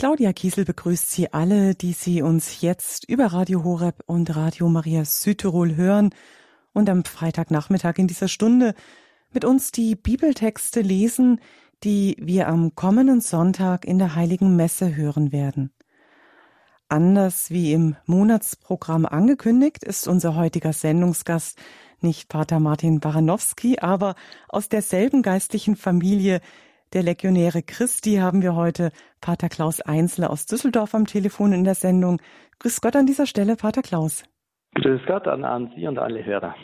Claudia Kiesel begrüßt Sie alle, die Sie uns jetzt über Radio Horeb und Radio Maria Südtirol hören und am Freitagnachmittag in dieser Stunde mit uns die Bibeltexte lesen, die wir am kommenden Sonntag in der Heiligen Messe hören werden. Anders wie im Monatsprogramm angekündigt, ist unser heutiger Sendungsgast nicht Pater Martin Baranowski, aber aus derselben geistlichen Familie der Legionäre Christi haben wir heute Pater Klaus Einzler aus Düsseldorf am Telefon in der Sendung. Grüß Gott an dieser Stelle, Pater Klaus. Grüß Gott an, an Sie und alle Hörer.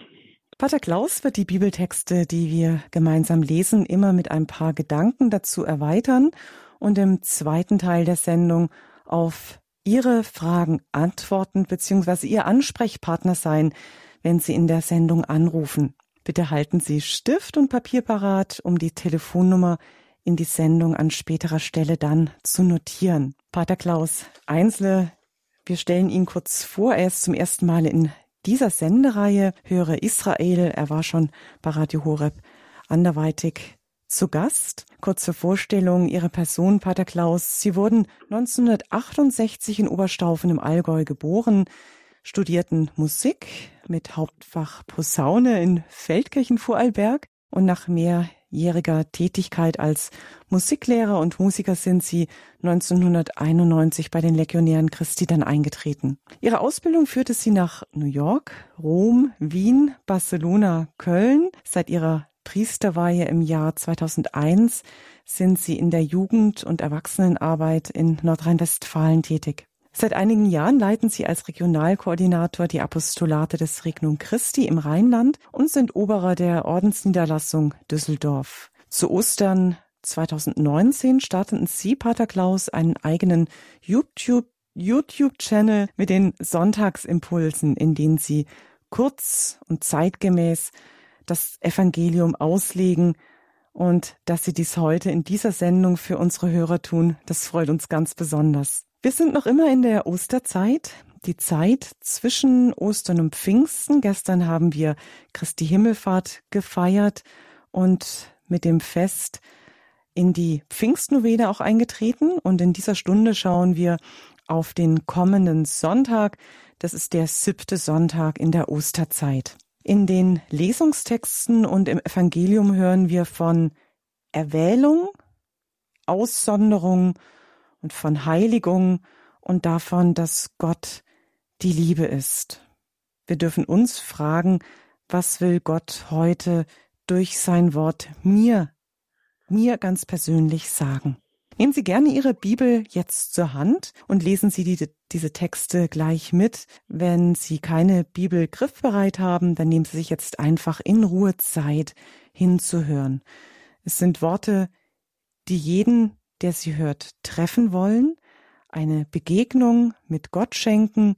Pater Klaus wird die Bibeltexte, die wir gemeinsam lesen, immer mit ein paar Gedanken dazu erweitern und im zweiten Teil der Sendung auf Ihre Fragen antworten bzw. Ihr Ansprechpartner sein, wenn Sie in der Sendung anrufen. Bitte halten Sie Stift und Papier parat, um die Telefonnummer in die Sendung an späterer Stelle dann zu notieren. Pater Klaus Einzle, wir stellen ihn kurz vor. Er ist zum ersten Mal in dieser Sendereihe Höre Israel. Er war schon bei Radio Horeb anderweitig zu Gast. Kurze Vorstellung Ihrer Person, Pater Klaus. Sie wurden 1968 in Oberstaufen im Allgäu geboren, studierten Musik mit Hauptfach Posaune in Feldkirchen Vorarlberg und nach mehrjähriger Tätigkeit als Musiklehrer und Musiker sind sie 1991 bei den Legionären Christi dann eingetreten. Ihre Ausbildung führte sie nach New York, Rom, Wien, Barcelona, Köln. Seit ihrer Priesterweihe im Jahr 2001 sind sie in der Jugend- und Erwachsenenarbeit in Nordrhein-Westfalen tätig. Seit einigen Jahren leiten sie als Regionalkoordinator die Apostolate des Regnum Christi im Rheinland und sind Oberer der Ordensniederlassung Düsseldorf. Zu Ostern 2019 starteten Sie, Pater Klaus, einen eigenen YouTube YouTube-Channel mit den Sonntagsimpulsen, in denen Sie kurz und zeitgemäß das Evangelium auslegen und dass Sie dies heute in dieser Sendung für unsere Hörer tun, das freut uns ganz besonders. Wir sind noch immer in der Osterzeit, die Zeit zwischen Ostern und Pfingsten. Gestern haben wir Christi Himmelfahrt gefeiert und mit dem Fest in die Pfingstnovene auch eingetreten. Und in dieser Stunde schauen wir auf den kommenden Sonntag. Das ist der siebte Sonntag in der Osterzeit. In den Lesungstexten und im Evangelium hören wir von Erwählung, Aussonderung und von Heiligung und davon, dass Gott die Liebe ist. Wir dürfen uns fragen, was will Gott heute durch sein Wort mir, mir ganz persönlich sagen? Nehmen Sie gerne Ihre Bibel jetzt zur Hand und lesen Sie die, diese Texte gleich mit. Wenn Sie keine Bibel griffbereit haben, dann nehmen Sie sich jetzt einfach in Ruhe Zeit hinzuhören. Es sind Worte, die jeden, der sie hört, treffen wollen, eine Begegnung mit Gott schenken,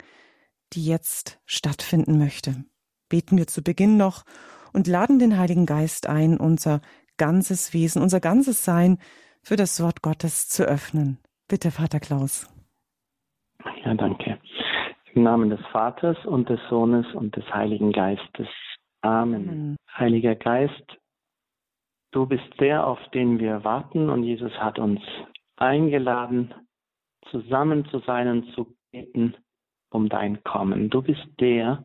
die jetzt stattfinden möchte. Beten wir zu Beginn noch und laden den Heiligen Geist ein, unser ganzes Wesen, unser ganzes Sein für das Wort Gottes zu öffnen. Bitte, Vater Klaus. Ja, danke. Im Namen des Vaters und des Sohnes und des Heiligen Geistes. Amen. Amen. Heiliger Geist, du bist der, auf den wir warten und Jesus hat uns eingeladen, zusammen zu sein und zu beten um dein Kommen. Du bist der,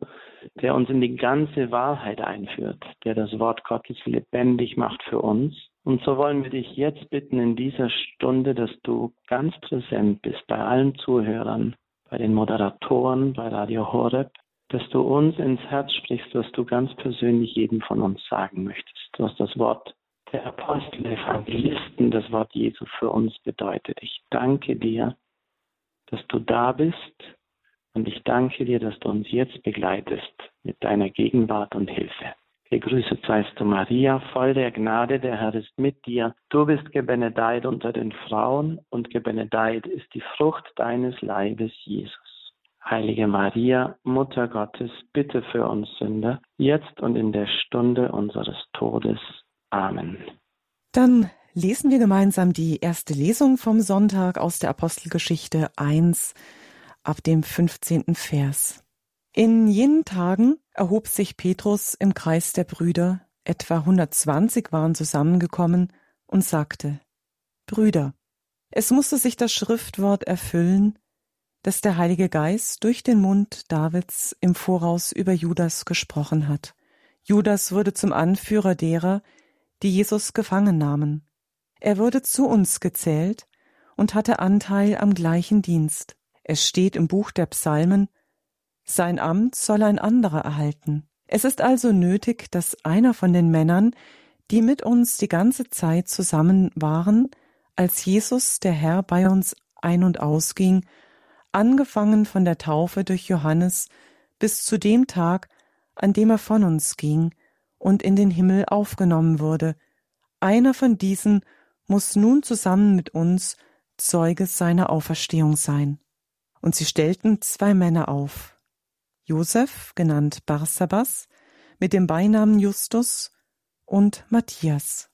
der uns in die ganze Wahrheit einführt, der das Wort Gottes lebendig macht für uns und so wollen wir dich jetzt bitten in dieser Stunde, dass du ganz präsent bist bei allen Zuhörern, bei den Moderatoren, bei Radio Horeb, dass du uns ins Herz sprichst, was du ganz persönlich jedem von uns sagen möchtest. Hast das Wort der Apostel, Evangelisten, das Wort Jesu für uns bedeutet. Ich danke dir, dass du da bist und ich danke dir, dass du uns jetzt begleitest mit deiner Gegenwart und Hilfe. Gegrüßet seist du, Maria, voll der Gnade, der Herr ist mit dir. Du bist gebenedeit unter den Frauen und gebenedeit ist die Frucht deines Leibes, Jesus. Heilige Maria, Mutter Gottes, bitte für uns Sünder, jetzt und in der Stunde unseres Todes. Amen. Dann lesen wir gemeinsam die erste Lesung vom Sonntag aus der Apostelgeschichte 1 ab dem 15. Vers. In jenen Tagen erhob sich Petrus im Kreis der Brüder, etwa 120 waren zusammengekommen, und sagte, Brüder, Es musste sich das Schriftwort erfüllen, das der Heilige Geist durch den Mund Davids im Voraus über Judas gesprochen hat. Judas wurde zum Anführer derer, die Jesus gefangen nahmen. Er wurde zu uns gezählt und hatte Anteil am gleichen Dienst. Es steht im Buch der Psalmen, sein Amt soll ein anderer erhalten. Es ist also nötig, dass einer von den Männern, die mit uns die ganze Zeit zusammen waren, als Jesus, der Herr, bei uns ein- und ausging, angefangen von der Taufe durch Johannes bis zu dem Tag, an dem er von uns ging und in den Himmel aufgenommen wurde. Einer von diesen muss nun zusammen mit uns Zeuge seiner Auferstehung sein. Und sie stellten zwei Männer auf. Josef, genannt Barsabas, mit dem Beinamen Justus, und Matthias.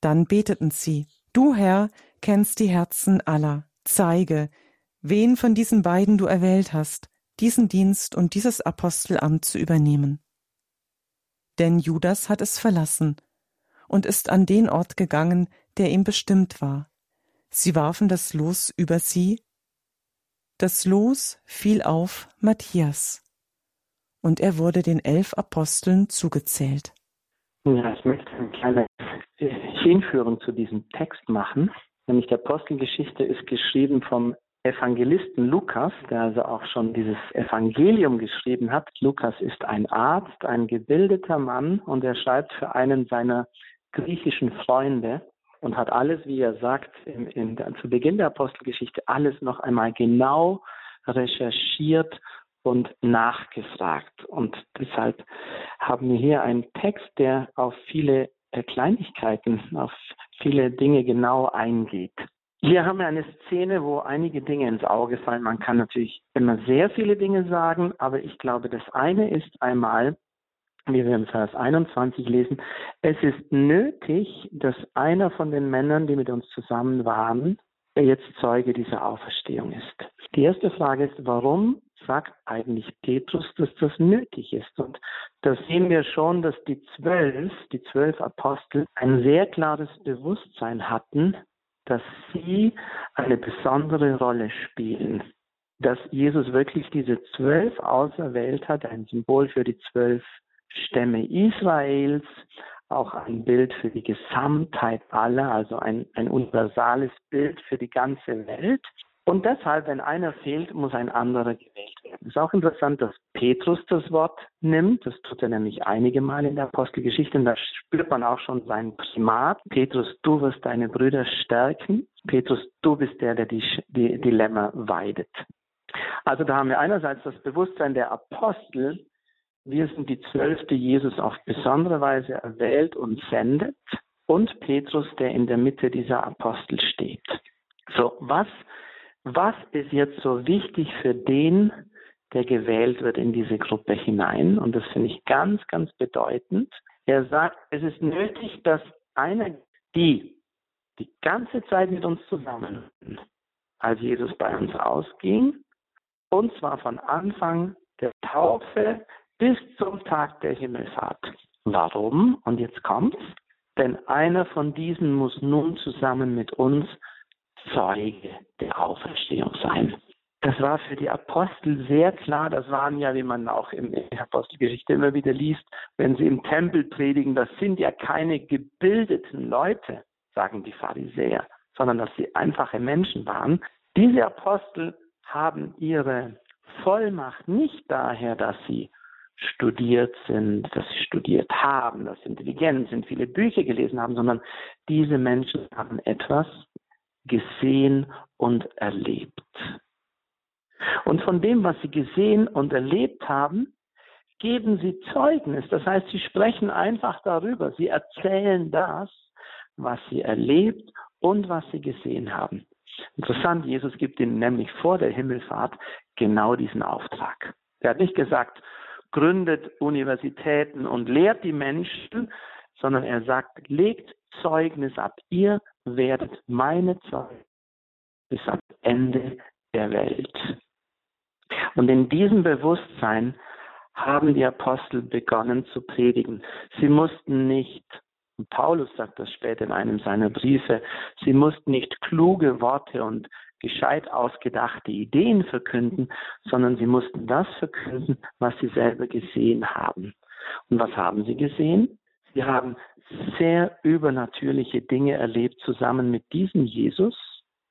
Dann beteten sie, Du Herr kennst die Herzen aller, zeige, wen von diesen beiden du erwählt hast, diesen Dienst und dieses Apostelamt zu übernehmen. Denn Judas hat es verlassen und ist an den Ort gegangen, der ihm bestimmt war. Sie warfen das Los über sie. Das Los fiel auf Matthias, und er wurde den elf Aposteln zugezählt. Ja, ich möchte eine kleine Hinführung zu diesem Text machen. Nämlich die Apostelgeschichte ist geschrieben vom Evangelisten Lukas, der also auch schon dieses Evangelium geschrieben hat. Lukas ist ein Arzt, ein gebildeter Mann und er schreibt für einen seiner griechischen Freunde und hat alles, wie er sagt, in, in, zu Beginn der Apostelgeschichte alles noch einmal genau recherchiert und nachgefragt. Und deshalb haben wir hier einen Text, der auf viele äh, Kleinigkeiten, auf viele Dinge genau eingeht. Hier haben wir eine Szene, wo einige Dinge ins Auge fallen. Man kann natürlich immer sehr viele Dinge sagen, aber ich glaube, das eine ist einmal, wie wir im Vers 21 lesen, es ist nötig, dass einer von den Männern, die mit uns zusammen waren, jetzt Zeuge dieser Auferstehung ist. Die erste Frage ist, warum sagt eigentlich Petrus, dass das nötig ist? Und da sehen wir schon, dass die zwölf, die zwölf Apostel, ein sehr klares Bewusstsein hatten, dass sie eine besondere Rolle spielen. Dass Jesus wirklich diese zwölf auserwählt hat, ein Symbol für die zwölf Stämme Israels, auch ein Bild für die Gesamtheit aller, also ein, ein universales Bild für die ganze Welt. Und deshalb, wenn einer fehlt, muss ein anderer gewählt werden. Es ist auch interessant, dass Petrus das Wort nimmt. Das tut er nämlich einige Mal in der Apostelgeschichte. Und da spürt man auch schon sein Primat. Petrus, du wirst deine Brüder stärken. Petrus, du bist der, der die, die, die weidet. Also da haben wir einerseits das Bewusstsein der Apostel. Wir sind die Zwölf, die Jesus auf besondere Weise erwählt und sendet. Und Petrus, der in der Mitte dieser Apostel steht. So, was was ist jetzt so wichtig für den, der gewählt wird in diese Gruppe hinein? Und das finde ich ganz, ganz bedeutend. Er sagt, es ist nötig, dass einer, die die ganze Zeit mit uns zusammen, als Jesus bei uns ausging, und zwar von Anfang der Taufe bis zum Tag der Himmelfahrt. Warum? Und jetzt kommt's. Denn einer von diesen muss nun zusammen mit uns Zeuge der Auferstehung sein. Das war für die Apostel sehr klar. Das waren ja, wie man auch in der Apostelgeschichte immer wieder liest, wenn sie im Tempel predigen, das sind ja keine gebildeten Leute, sagen die Pharisäer, sondern dass sie einfache Menschen waren. Diese Apostel haben ihre Vollmacht nicht daher, dass sie studiert sind, dass sie studiert haben, dass sie intelligent sind, viele Bücher gelesen haben, sondern diese Menschen haben etwas gesehen und erlebt. Und von dem, was sie gesehen und erlebt haben, geben sie Zeugnis. Das heißt, sie sprechen einfach darüber. Sie erzählen das, was sie erlebt und was sie gesehen haben. Interessant, Jesus gibt ihnen nämlich vor der Himmelfahrt genau diesen Auftrag. Er hat nicht gesagt, gründet Universitäten und lehrt die Menschen, sondern er sagt, legt Zeugnis ab. Ihr werdet meine Zeugen bis am Ende der Welt. Und in diesem Bewusstsein haben die Apostel begonnen zu predigen. Sie mussten nicht Und Paulus sagt das später in einem seiner Briefe. Sie mussten nicht kluge Worte und gescheit ausgedachte Ideen verkünden, sondern sie mussten das verkünden, was sie selber gesehen haben. Und was haben sie gesehen? Sie haben sehr übernatürliche Dinge erlebt zusammen mit diesem Jesus,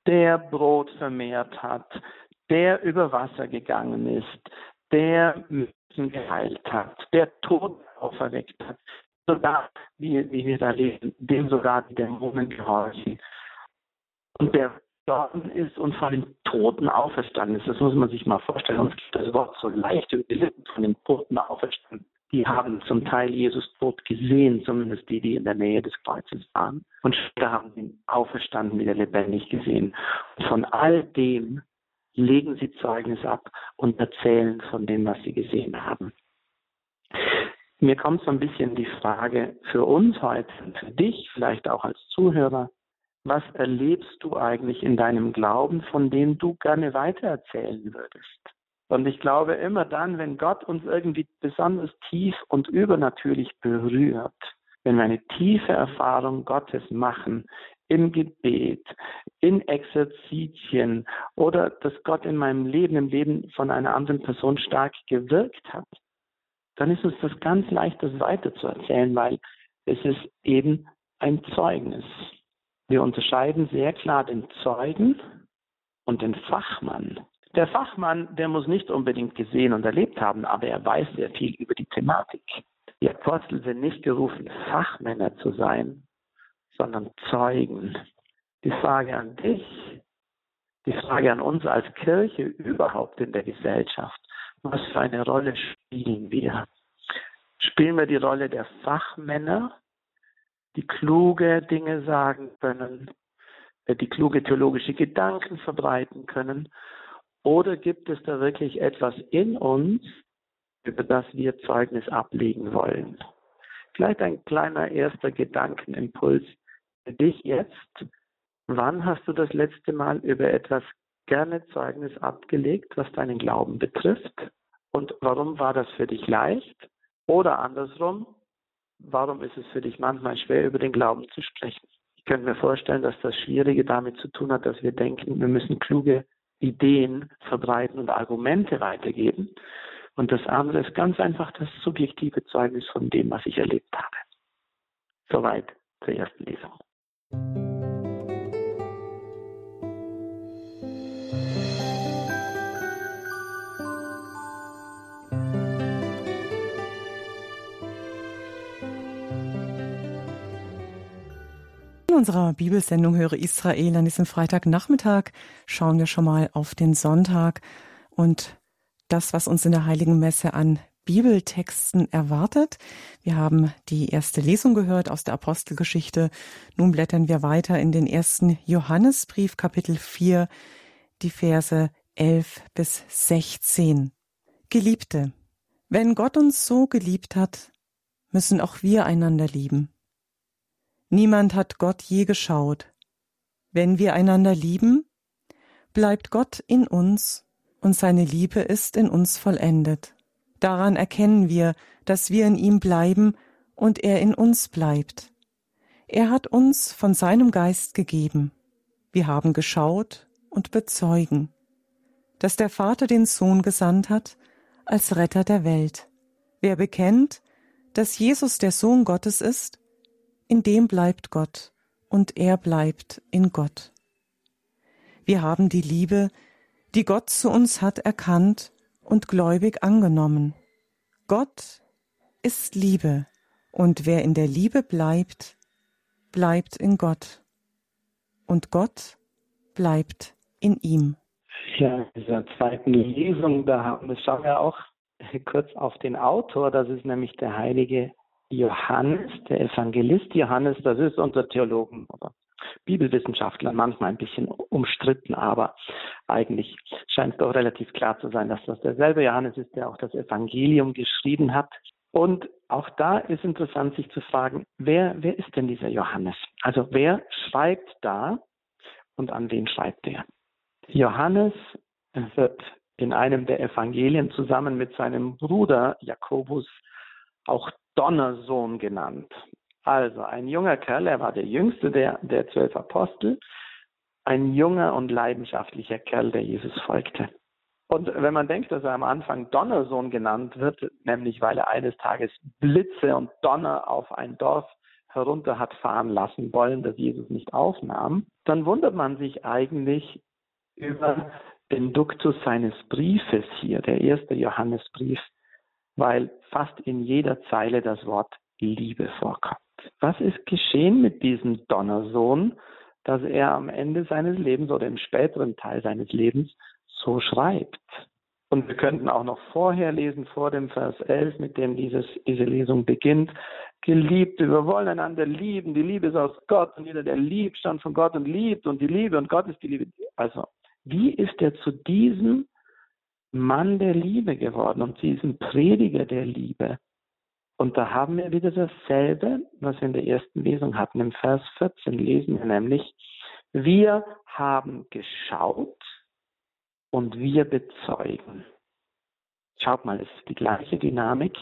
der Brot vermehrt hat, der über Wasser gegangen ist, der Menschen geheilt hat, der Tod auferweckt hat, sogar, wie, wie wir da lesen, dem sogar die Dämonen gehorchen. Und der gestorben ist und von den Toten auferstanden ist. Das muss man sich mal vorstellen. Uns gibt das Wort so leicht über die Lippen von den Toten auferstanden. Die haben zum Teil Jesus tot gesehen, zumindest die, die in der Nähe des Kreuzes waren. Und später haben ihn auferstanden, wieder lebendig gesehen. Und von all dem legen sie Zeugnis ab und erzählen von dem, was sie gesehen haben. Mir kommt so ein bisschen die Frage für uns heute, für dich, vielleicht auch als Zuhörer, was erlebst du eigentlich in deinem Glauben, von dem du gerne weitererzählen würdest? Und ich glaube immer dann, wenn Gott uns irgendwie besonders tief und übernatürlich berührt, wenn wir eine tiefe Erfahrung Gottes machen, im Gebet, in Exerzitien oder dass Gott in meinem Leben, im Leben von einer anderen Person stark gewirkt hat, dann ist uns das ganz leicht, das weiterzuerzählen, weil es ist eben ein Zeugnis. Wir unterscheiden sehr klar den Zeugen und den Fachmann. Der Fachmann, der muss nicht unbedingt gesehen und erlebt haben, aber er weiß sehr viel über die Thematik. Die Apostel sind nicht gerufen, Fachmänner zu sein, sondern Zeugen. Die Frage an dich, die Frage an uns als Kirche überhaupt in der Gesellschaft, was für eine Rolle spielen wir? Spielen wir die Rolle der Fachmänner, die kluge Dinge sagen können, die kluge theologische Gedanken verbreiten können? Oder gibt es da wirklich etwas in uns, über das wir Zeugnis ablegen wollen? Vielleicht ein kleiner erster Gedankenimpuls für dich jetzt, wann hast du das letzte Mal über etwas gerne Zeugnis abgelegt, was deinen Glauben betrifft? Und warum war das für dich leicht? Oder andersrum, warum ist es für dich manchmal schwer, über den Glauben zu sprechen? Ich könnte mir vorstellen, dass das Schwierige damit zu tun hat, dass wir denken, wir müssen kluge Ideen verbreiten und Argumente weitergeben. Und das andere ist ganz einfach das subjektive Zeugnis von dem, was ich erlebt habe. Soweit zur ersten Lesung. In unserer Bibelsendung Höre Israel an diesem Freitagnachmittag schauen wir schon mal auf den Sonntag und das, was uns in der Heiligen Messe an Bibeltexten erwartet. Wir haben die erste Lesung gehört aus der Apostelgeschichte. Nun blättern wir weiter in den ersten Johannesbrief, Kapitel 4, die Verse 11 bis 16. Geliebte, wenn Gott uns so geliebt hat, müssen auch wir einander lieben. Niemand hat Gott je geschaut. Wenn wir einander lieben, bleibt Gott in uns und seine Liebe ist in uns vollendet. Daran erkennen wir, dass wir in ihm bleiben und er in uns bleibt. Er hat uns von seinem Geist gegeben. Wir haben geschaut und bezeugen, dass der Vater den Sohn gesandt hat als Retter der Welt. Wer bekennt, dass Jesus der Sohn Gottes ist, in dem bleibt Gott und er bleibt in Gott. Wir haben die Liebe, die Gott zu uns hat, erkannt und gläubig angenommen. Gott ist Liebe, und wer in der Liebe bleibt, bleibt in Gott, und Gott bleibt in ihm. Ja, in dieser zweiten Lesung, da schauen wir auch kurz auf den Autor, das ist nämlich der heilige Johannes, der Evangelist Johannes, das ist unser Theologen oder Bibelwissenschaftler manchmal ein bisschen umstritten, aber eigentlich scheint es doch relativ klar zu sein, dass das derselbe Johannes ist, der auch das Evangelium geschrieben hat. Und auch da ist interessant, sich zu fragen, wer, wer ist denn dieser Johannes? Also wer schreibt da und an wen schreibt er? Johannes wird in einem der Evangelien zusammen mit seinem Bruder Jakobus auch Donnersohn genannt. Also ein junger Kerl, er war der jüngste der, der zwölf Apostel, ein junger und leidenschaftlicher Kerl, der Jesus folgte. Und wenn man denkt, dass er am Anfang Donnersohn genannt wird, nämlich weil er eines Tages Blitze und Donner auf ein Dorf herunter hat fahren lassen wollen, das Jesus nicht aufnahm, dann wundert man sich eigentlich über den Duktus seines Briefes hier, der erste Johannesbrief, weil fast in jeder Zeile das Wort Liebe vorkommt. Was ist geschehen mit diesem Donnersohn, dass er am Ende seines Lebens oder im späteren Teil seines Lebens so schreibt? Und wir könnten auch noch vorher lesen, vor dem Vers 11, mit dem dieses, diese Lesung beginnt. Geliebte, wir wollen einander lieben. Die Liebe ist aus Gott und jeder, der liebt, stammt von Gott und liebt und die Liebe und Gott ist die Liebe. Also, wie ist er zu diesem Mann der Liebe geworden und zu diesem Prediger der Liebe? Und da haben wir wieder dasselbe, was wir in der ersten Lesung hatten. Im Vers 14 lesen wir nämlich, wir haben geschaut und wir bezeugen. Schaut mal, es ist die gleiche Dynamik.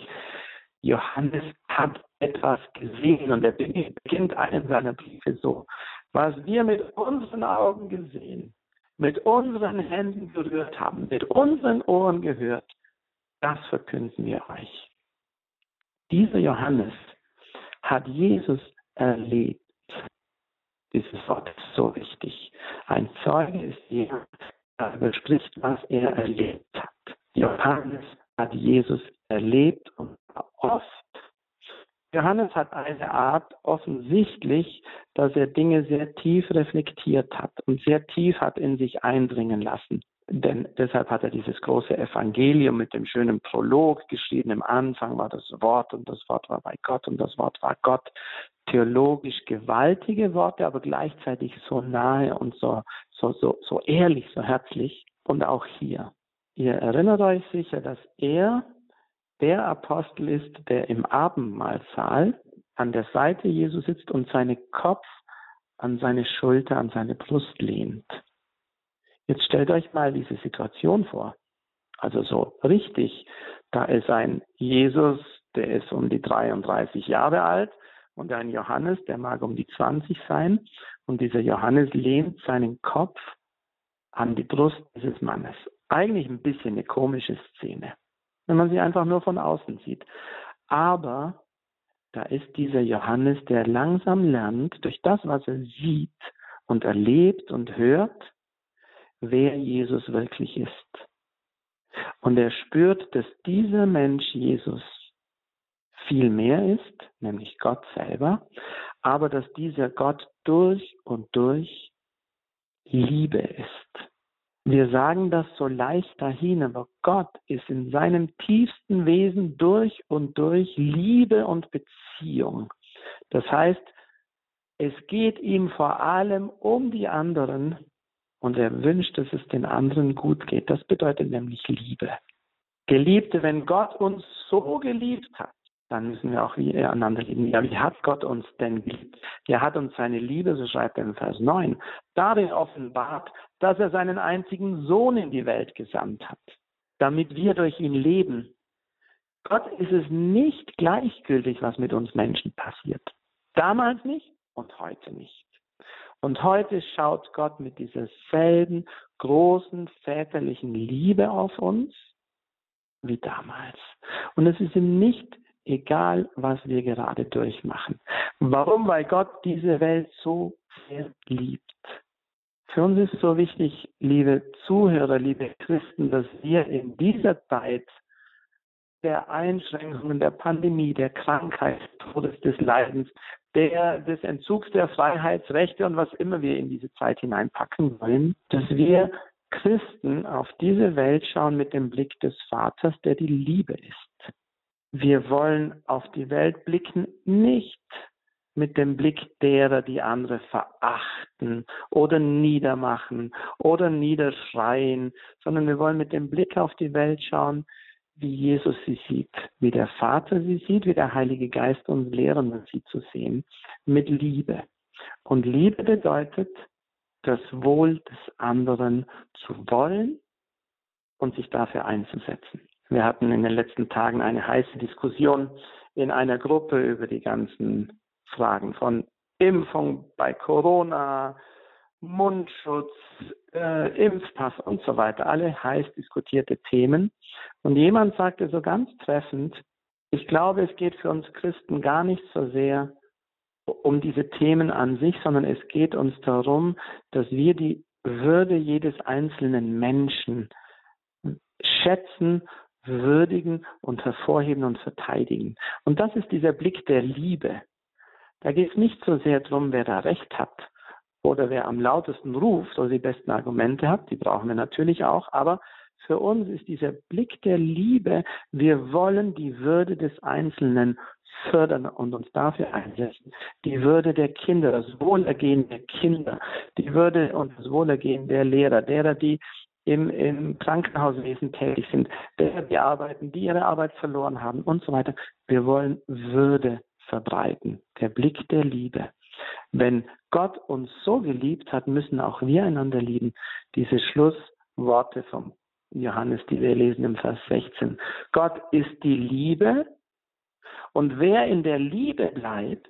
Johannes hat etwas gesehen und er beginnt einen seiner Briefe so. Was wir mit unseren Augen gesehen, mit unseren Händen berührt haben, mit unseren Ohren gehört, das verkünden wir euch. Dieser Johannes hat Jesus erlebt. Dieses Wort ist so wichtig. Ein Zeuge ist jemand, der überspricht, was er erlebt hat. Johannes hat Jesus erlebt und oft. Johannes hat eine Art offensichtlich, dass er Dinge sehr tief reflektiert hat und sehr tief hat in sich eindringen lassen. Denn deshalb hat er dieses große Evangelium mit dem schönen Prolog geschrieben. Im Anfang war das Wort und das Wort war bei Gott und das Wort war Gott. Theologisch gewaltige Worte, aber gleichzeitig so nahe und so, so, so, so ehrlich, so herzlich. Und auch hier. Ihr erinnert euch sicher, dass er der Apostel ist, der im Abendmahlsaal an der Seite Jesu sitzt und seinen Kopf an seine Schulter, an seine Brust lehnt. Jetzt stellt euch mal diese Situation vor. Also so richtig, da ist ein Jesus, der ist um die 33 Jahre alt und ein Johannes, der mag um die 20 sein und dieser Johannes lehnt seinen Kopf an die Brust dieses Mannes. Eigentlich ein bisschen eine komische Szene wenn man sie einfach nur von außen sieht. Aber da ist dieser Johannes, der langsam lernt, durch das, was er sieht und erlebt und hört, wer Jesus wirklich ist. Und er spürt, dass dieser Mensch Jesus viel mehr ist, nämlich Gott selber, aber dass dieser Gott durch und durch Liebe ist. Wir sagen das so leicht dahin, aber Gott ist in seinem tiefsten Wesen durch und durch Liebe und Beziehung. Das heißt, es geht ihm vor allem um die anderen und er wünscht, dass es den anderen gut geht. Das bedeutet nämlich Liebe. Geliebte, wenn Gott uns so geliebt hat, dann müssen wir auch einander lieben. Ja, wie hat Gott uns denn geliebt? Er hat uns seine Liebe, so schreibt er in Vers 9, darin offenbart, dass er seinen einzigen Sohn in die Welt gesandt hat, damit wir durch ihn leben. Gott ist es nicht gleichgültig, was mit uns Menschen passiert. Damals nicht und heute nicht. Und heute schaut Gott mit dieser selben großen väterlichen Liebe auf uns wie damals. Und es ist ihm nicht egal was wir gerade durchmachen. Warum? Weil Gott diese Welt so sehr liebt. Für uns ist so wichtig, liebe Zuhörer, liebe Christen, dass wir in dieser Zeit der Einschränkungen, der Pandemie, der Krankheit, Todes, des Leidens, der, des Entzugs der Freiheitsrechte und was immer wir in diese Zeit hineinpacken wollen, dass wir Christen auf diese Welt schauen mit dem Blick des Vaters, der die Liebe ist. Wir wollen auf die Welt blicken, nicht mit dem Blick derer, die andere verachten oder niedermachen oder niederschreien, sondern wir wollen mit dem Blick auf die Welt schauen, wie Jesus sie sieht, wie der Vater sie sieht, wie der Heilige Geist uns lehren, sie zu sehen, mit Liebe. Und Liebe bedeutet, das Wohl des anderen zu wollen und sich dafür einzusetzen. Wir hatten in den letzten Tagen eine heiße Diskussion in einer Gruppe über die ganzen Fragen von Impfung bei Corona, Mundschutz, äh, Impfpass und so weiter, alle heiß diskutierte Themen. Und jemand sagte so ganz treffend, ich glaube, es geht für uns Christen gar nicht so sehr um diese Themen an sich, sondern es geht uns darum, dass wir die Würde jedes einzelnen Menschen schätzen, würdigen und hervorheben und verteidigen. Und das ist dieser Blick der Liebe. Da geht es nicht so sehr darum, wer da recht hat oder wer am lautesten ruft oder die besten Argumente hat. Die brauchen wir natürlich auch. Aber für uns ist dieser Blick der Liebe, wir wollen die Würde des Einzelnen fördern und uns dafür einsetzen. Die Würde der Kinder, das Wohlergehen der Kinder, die Würde und das Wohlergehen der Lehrer, derer, die im, im Krankenhauswesen tätig sind, die arbeiten, die ihre Arbeit verloren haben und so weiter. Wir wollen Würde verbreiten, der Blick der Liebe. Wenn Gott uns so geliebt hat, müssen auch wir einander lieben. Diese Schlussworte vom Johannes, die wir lesen im Vers 16. Gott ist die Liebe und wer in der Liebe bleibt,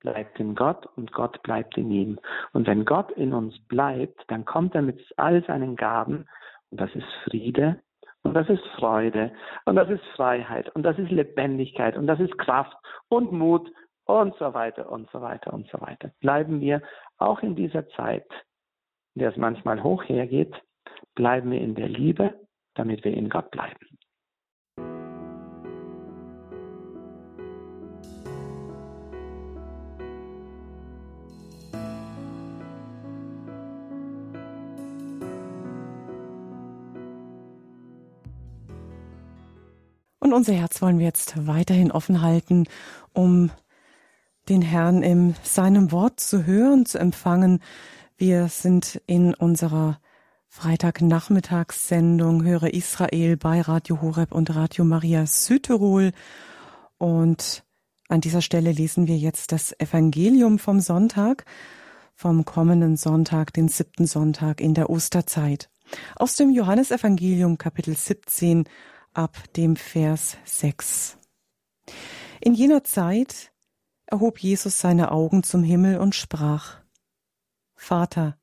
bleibt in Gott und Gott bleibt in ihm. Und wenn Gott in uns bleibt, dann kommt er mit all seinen Gaben und das ist Friede und das ist Freude und das ist Freiheit und das ist Lebendigkeit und das ist Kraft und Mut und so weiter und so weiter und so weiter. Bleiben wir auch in dieser Zeit, in der es manchmal hoch hergeht, bleiben wir in der Liebe, damit wir in Gott bleiben. Und unser Herz wollen wir jetzt weiterhin offen halten, um den Herrn in seinem Wort zu hören, zu empfangen. Wir sind in unserer Freitagnachmittagssendung Höre Israel bei Radio Horeb und Radio Maria Südtirol. Und an dieser Stelle lesen wir jetzt das Evangelium vom Sonntag, vom kommenden Sonntag, den siebten Sonntag in der Osterzeit. Aus dem Johannesevangelium Kapitel 17 ab dem Vers 6. In jener Zeit erhob Jesus seine Augen zum Himmel und sprach, Vater,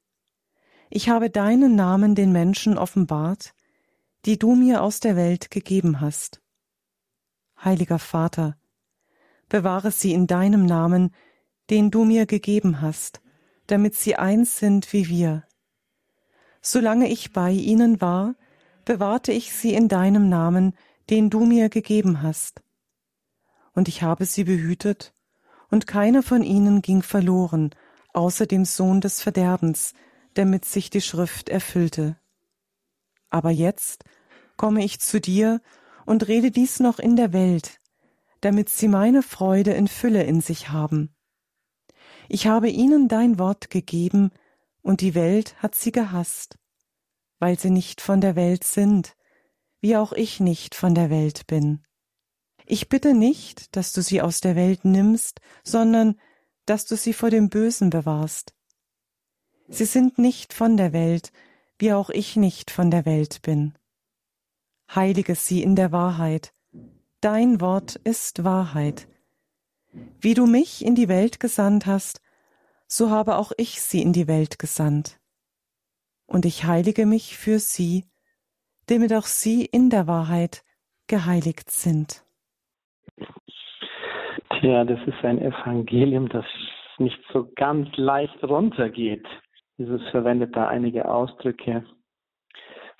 ich habe deinen Namen den Menschen offenbart, die du mir aus der Welt gegeben hast. Heiliger Vater, bewahre sie in deinem Namen, den du mir gegeben hast, damit sie eins sind wie wir. Solange ich bei ihnen war, bewahrte ich sie in deinem Namen, den du mir gegeben hast. Und ich habe sie behütet, und keiner von ihnen ging verloren, außer dem Sohn des Verderbens, damit sich die Schrift erfüllte. Aber jetzt komme ich zu dir und rede dies noch in der Welt, damit sie meine Freude in Fülle in sich haben. Ich habe ihnen dein Wort gegeben, und die Welt hat sie gehasst, weil sie nicht von der Welt sind, wie auch ich nicht von der Welt bin. Ich bitte nicht, dass du sie aus der Welt nimmst, sondern dass du sie vor dem Bösen bewahrst. Sie sind nicht von der Welt, wie auch ich nicht von der Welt bin. Heilige sie in der Wahrheit. Dein Wort ist Wahrheit. Wie du mich in die Welt gesandt hast, so habe auch ich sie in die Welt gesandt und ich heilige mich für sie, damit auch sie in der Wahrheit geheiligt sind. Tja, das ist ein Evangelium, das nicht so ganz leicht runtergeht. Jesus verwendet da einige Ausdrücke.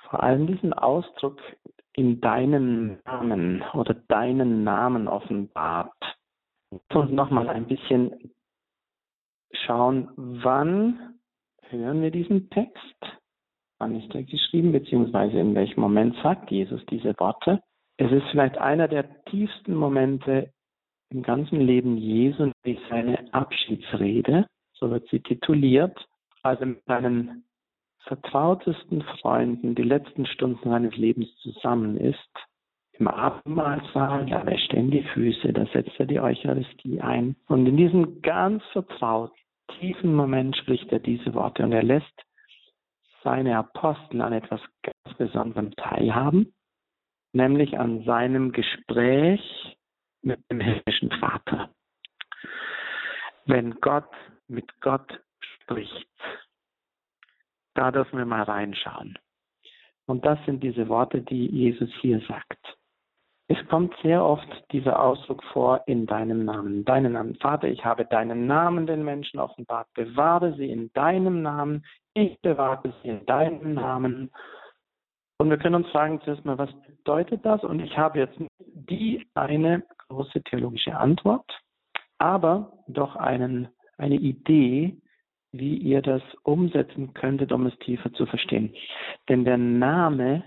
Vor allem diesen Ausdruck in deinem Namen oder deinen Namen offenbart. Und nochmal ein bisschen schauen, wann hören wir diesen Text? Wann ist er geschrieben, beziehungsweise in welchem Moment sagt Jesus diese Worte? Es ist vielleicht einer der tiefsten Momente im ganzen Leben Jesu, wie seine Abschiedsrede, so wird sie tituliert, als er mit seinen vertrautesten Freunden die letzten Stunden seines Lebens zusammen ist. Im Abendmahlsaal, da wäscht er die Füße, da setzt er die Eucharistie ein. Und in diesem ganz vertrauten, tiefen Moment spricht er diese Worte und er lässt seine Apostel an etwas ganz Besonderem teilhaben, nämlich an seinem Gespräch mit dem himmlischen Vater. wenn Gott mit Gott spricht. Da dürfen wir mal reinschauen. Und das sind diese Worte, die Jesus hier sagt. Es kommt sehr oft dieser Ausdruck vor in deinem Namen. Deinen Namen. Vater, ich habe deinen Namen den Menschen offenbart. Bewahre sie in deinem Namen. Ich bewahre sie in deinem Namen. Und wir können uns fragen zuerst mal, was bedeutet das? Und ich habe jetzt die eine große theologische Antwort, aber doch einen, eine Idee, wie ihr das umsetzen könntet, um es tiefer zu verstehen. Denn der Name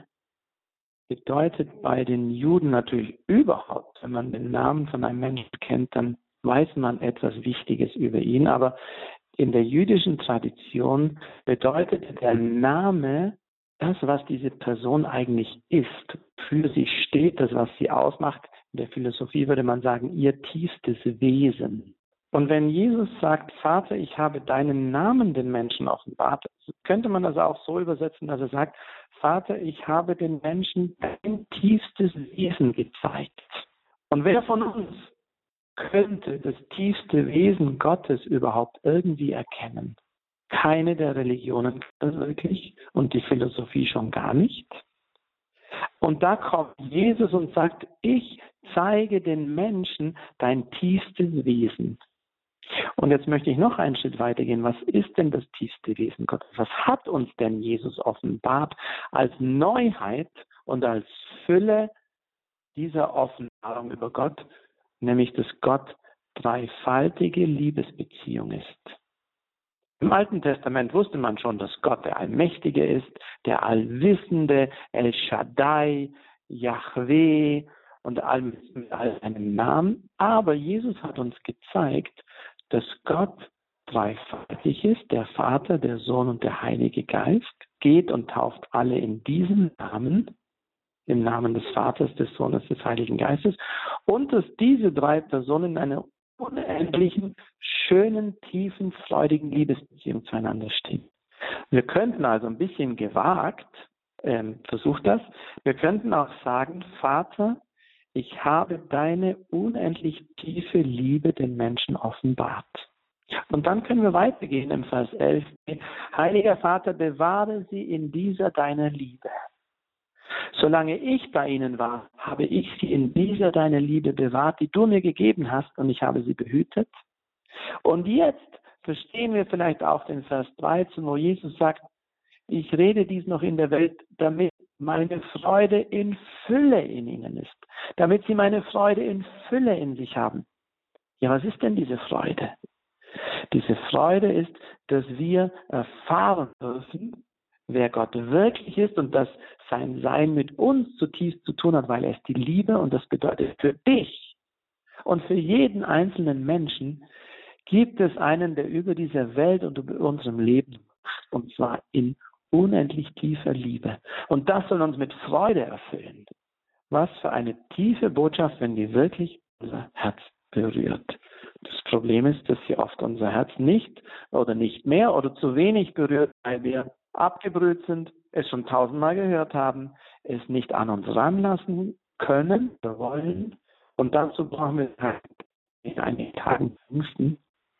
bedeutet bei den Juden natürlich überhaupt, wenn man den Namen von einem Menschen kennt, dann weiß man etwas Wichtiges über ihn. Aber in der jüdischen Tradition bedeutet der Name das, was diese Person eigentlich ist, für sie steht, das, was sie ausmacht. In der Philosophie würde man sagen, ihr tiefstes Wesen. Und wenn Jesus sagt, Vater, ich habe deinen Namen den Menschen offenbart, könnte man das auch so übersetzen, dass er sagt, Vater, ich habe den Menschen dein tiefstes Wesen gezeigt. Und wer von uns könnte das tiefste Wesen Gottes überhaupt irgendwie erkennen? Keine der Religionen wirklich und die Philosophie schon gar nicht. Und da kommt Jesus und sagt, ich zeige den Menschen dein tiefstes Wesen. Und jetzt möchte ich noch einen Schritt weitergehen. Was ist denn das tiefste Wesen Gottes? Was hat uns denn Jesus offenbart als Neuheit und als Fülle dieser Offenbarung über Gott, nämlich dass Gott dreifaltige Liebesbeziehung ist? Im Alten Testament wusste man schon, dass Gott der Allmächtige ist, der Allwissende, El Shaddai, Yahweh und all, mit all seinen Namen. Aber Jesus hat uns gezeigt, dass Gott dreifaltig ist, der Vater, der Sohn und der Heilige Geist, geht und tauft alle in diesem Namen, im Namen des Vaters, des Sohnes, des Heiligen Geistes, und dass diese drei Personen in einer unendlichen, schönen, tiefen, freudigen Liebesbeziehung zueinander stehen. Wir könnten also ein bisschen gewagt, ähm, versucht das, wir könnten auch sagen, Vater, ich habe deine unendlich tiefe Liebe den Menschen offenbart. Und dann können wir weitergehen im Vers 11. Heiliger Vater, bewahre sie in dieser deiner Liebe. Solange ich bei ihnen war, habe ich sie in dieser deiner Liebe bewahrt, die du mir gegeben hast, und ich habe sie behütet. Und jetzt verstehen wir vielleicht auch den Vers 13, wo Jesus sagt, ich rede dies noch in der Welt, damit meine Freude in Fülle in ihnen ist, damit sie meine Freude in Fülle in sich haben. Ja, was ist denn diese Freude? Diese Freude ist, dass wir erfahren dürfen, wer Gott wirklich ist und dass sein Sein mit uns zutiefst zu tun hat, weil er ist die Liebe und das bedeutet für dich und für jeden einzelnen Menschen gibt es einen, der über dieser Welt und über unserem Leben macht, und zwar in unendlich tiefer Liebe. Und das soll uns mit Freude erfüllen. Was für eine tiefe Botschaft, wenn die wirklich unser Herz berührt. Das Problem ist, dass sie oft unser Herz nicht oder nicht mehr oder zu wenig berührt, weil wir abgebrüht sind, es schon tausendmal gehört haben, es nicht an uns ranlassen können oder wollen. Und dazu brauchen wir halt in einigen Tagen Pfingsten,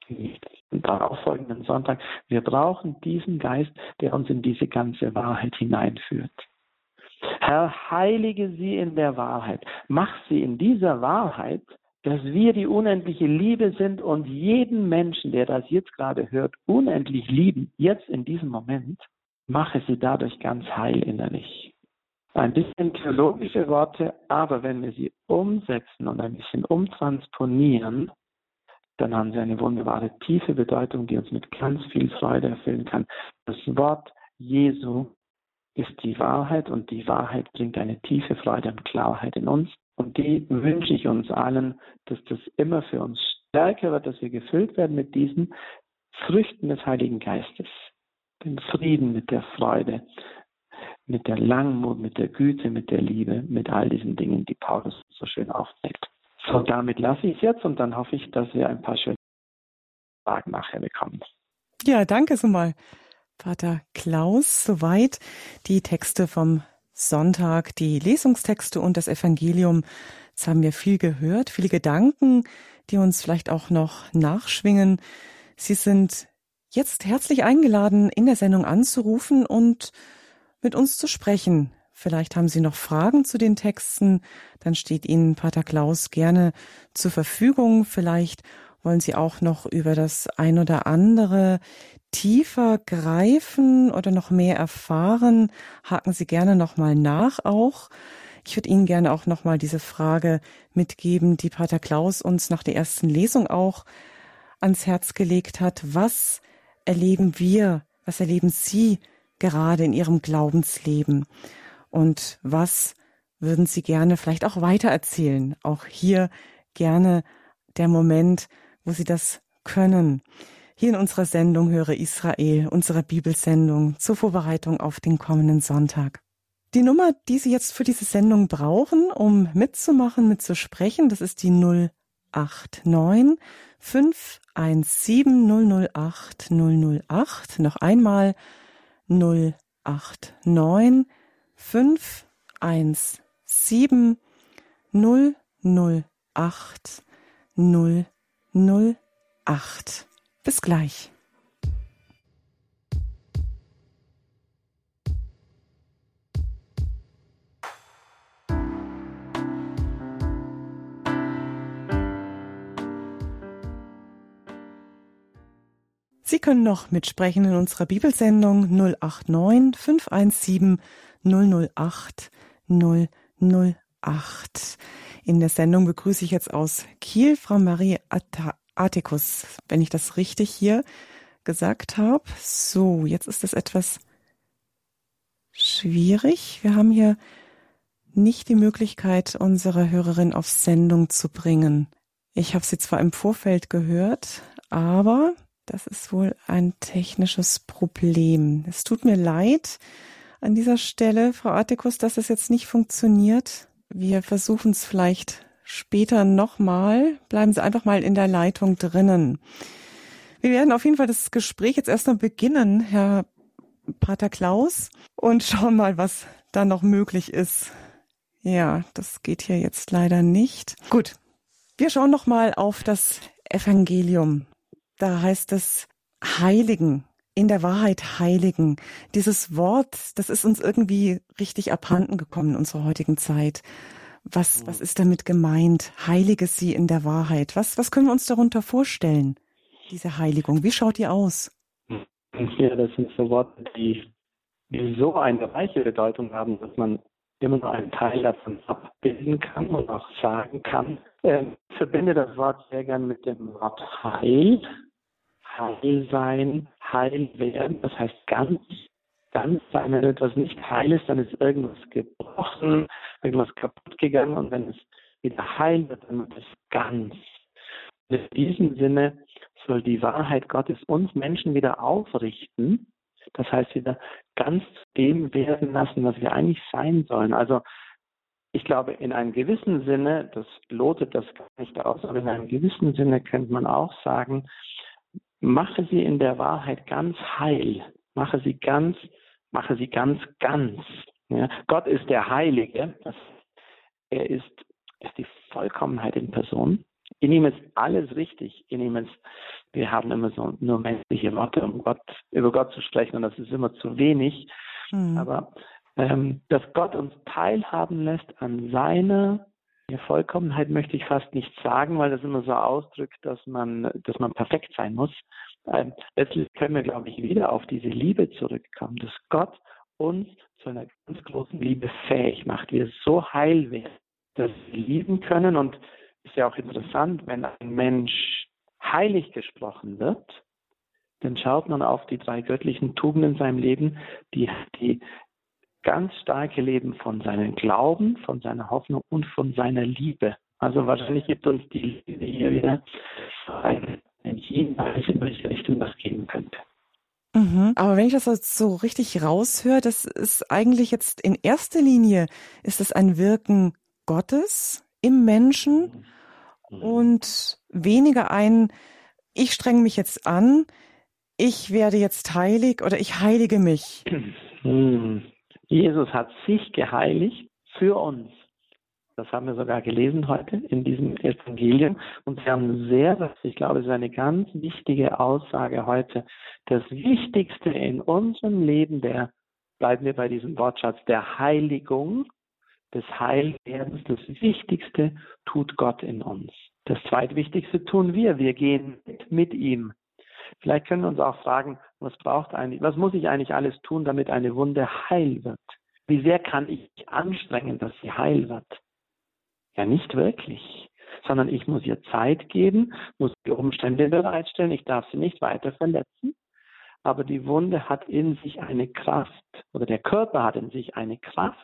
den darauffolgenden Sonntag. Wir brauchen diesen Geist, der uns in diese ganze Wahrheit hineinführt. Herr, heilige sie in der Wahrheit. Mach sie in dieser Wahrheit, dass wir die unendliche Liebe sind und jeden Menschen, der das jetzt gerade hört, unendlich lieben, jetzt in diesem Moment, mache sie dadurch ganz heil innerlich. Ein bisschen theologische Worte, aber wenn wir sie umsetzen und ein bisschen umtransponieren, dann haben sie eine wunderbare tiefe Bedeutung, die uns mit ganz viel Freude erfüllen kann. Das Wort Jesu ist die Wahrheit und die Wahrheit bringt eine tiefe Freude und Klarheit in uns. Und die wünsche ich uns allen, dass das immer für uns stärker wird, dass wir gefüllt werden mit diesen Früchten des Heiligen Geistes den Frieden, mit der Freude, mit der Langmut, mit der Güte, mit der Liebe, mit all diesen Dingen, die Paulus so schön aufzählt. So, damit lasse ich es jetzt und dann hoffe ich, dass wir ein paar schöne Fragen nachher bekommen. Ja, danke so mal, Vater Klaus. Soweit die Texte vom Sonntag, die Lesungstexte und das Evangelium Jetzt haben wir viel gehört, viele Gedanken, die uns vielleicht auch noch nachschwingen. Sie sind jetzt herzlich eingeladen, in der Sendung anzurufen und mit uns zu sprechen. Vielleicht haben Sie noch Fragen zu den Texten, dann steht Ihnen Pater Klaus gerne zur Verfügung. Vielleicht wollen Sie auch noch über das ein oder andere tiefer greifen oder noch mehr erfahren. Haken Sie gerne nochmal nach auch. Ich würde Ihnen gerne auch nochmal diese Frage mitgeben, die Pater Klaus uns nach der ersten Lesung auch ans Herz gelegt hat. Was erleben wir, was erleben Sie gerade in Ihrem Glaubensleben? Und was würden Sie gerne vielleicht auch weitererzählen? Auch hier gerne der Moment, wo Sie das können. Hier in unserer Sendung Höre Israel, unserer Bibelsendung zur Vorbereitung auf den kommenden Sonntag. Die Nummer, die Sie jetzt für diese Sendung brauchen, um mitzumachen, mitzusprechen, das ist die 089 517 008 008. Noch einmal 089 517 008 008. Bis gleich. Sie können noch mitsprechen in unserer Bibelsendung 089 517 008 008. In der Sendung begrüße ich jetzt aus Kiel Frau Marie Atticus, wenn ich das richtig hier gesagt habe. So, jetzt ist es etwas schwierig. Wir haben hier nicht die Möglichkeit, unsere Hörerin auf Sendung zu bringen. Ich habe sie zwar im Vorfeld gehört, aber das ist wohl ein technisches Problem. Es tut mir leid an dieser Stelle, Frau Artikus, dass es jetzt nicht funktioniert. Wir versuchen es vielleicht später nochmal. Bleiben Sie einfach mal in der Leitung drinnen. Wir werden auf jeden Fall das Gespräch jetzt erst noch beginnen, Herr Pater Klaus, und schauen mal, was da noch möglich ist. Ja, das geht hier jetzt leider nicht. Gut. Wir schauen noch mal auf das Evangelium. Da heißt es Heiligen, in der Wahrheit Heiligen. Dieses Wort, das ist uns irgendwie richtig abhanden gekommen in unserer heutigen Zeit. Was, was ist damit gemeint? Heilige sie in der Wahrheit. Was, was können wir uns darunter vorstellen, diese Heiligung? Wie schaut die aus? Ja, das sind so Worte, die, die so eine reiche Bedeutung haben, dass man immer nur einen Teil davon abbilden kann und auch sagen kann. Ähm, ich verbinde das Wort sehr gern mit dem Wort Heil heil sein, heil werden, das heißt ganz, ganz sein. Wenn etwas nicht heil ist, dann ist irgendwas gebrochen, irgendwas kaputt gegangen und wenn es wieder heil wird, dann wird es ganz. Und in diesem Sinne soll die Wahrheit Gottes uns Menschen wieder aufrichten, das heißt wieder ganz zu dem werden lassen, was wir eigentlich sein sollen. Also ich glaube, in einem gewissen Sinne, das lotet das gar nicht aus, aber in einem gewissen Sinne könnte man auch sagen, mache sie in der Wahrheit ganz heil, mache sie ganz, mache sie ganz, ganz. Ja, Gott ist der Heilige, das, er ist, ist die Vollkommenheit in Person. In ihm ist alles richtig. In ihm ist, wir haben immer so nur menschliche Worte, um Gott, über Gott zu sprechen, und das ist immer zu wenig. Mhm. Aber ähm, dass Gott uns teilhaben lässt an seiner ja, Vollkommenheit möchte ich fast nicht sagen, weil das immer so ausdrückt, dass man, dass man perfekt sein muss. Ähm, letztlich können wir, glaube ich, wieder auf diese Liebe zurückkommen, dass Gott uns zu einer ganz großen Liebe fähig macht. Wir so heil werden, dass wir lieben können. Und ist ja auch interessant, wenn ein Mensch heilig gesprochen wird, dann schaut man auf die drei göttlichen Tugenden in seinem Leben, die, die ganz starke Leben von seinem Glauben, von seiner Hoffnung und von seiner Liebe. Also wahrscheinlich gibt uns die Liebe hier wieder einen, Hinweis, in welche Richtung das gehen könnte. Mhm. Aber wenn ich das jetzt so richtig raushöre, das ist eigentlich jetzt in erster Linie, ist es ein Wirken Gottes im Menschen mhm. und weniger ein, ich strenge mich jetzt an, ich werde jetzt heilig oder ich heilige mich. Mhm. Jesus hat sich geheiligt für uns. Das haben wir sogar gelesen heute in diesem Evangelium. Und Sie haben sehr, ich glaube, es ist eine ganz wichtige Aussage heute. Das Wichtigste in unserem Leben, der, bleiben wir bei diesem Wortschatz, der Heiligung, des Heilwerdens, das Wichtigste tut Gott in uns. Das zweitwichtigste tun wir. Wir gehen mit ihm. Vielleicht können wir uns auch fragen, was braucht eigentlich, was muss ich eigentlich alles tun, damit eine Wunde heil wird? Wie sehr kann ich anstrengen, dass sie heil wird? Ja, nicht wirklich, sondern ich muss ihr Zeit geben, muss die Umstände bereitstellen, ich darf sie nicht weiter verletzen. Aber die Wunde hat in sich eine Kraft oder der Körper hat in sich eine Kraft,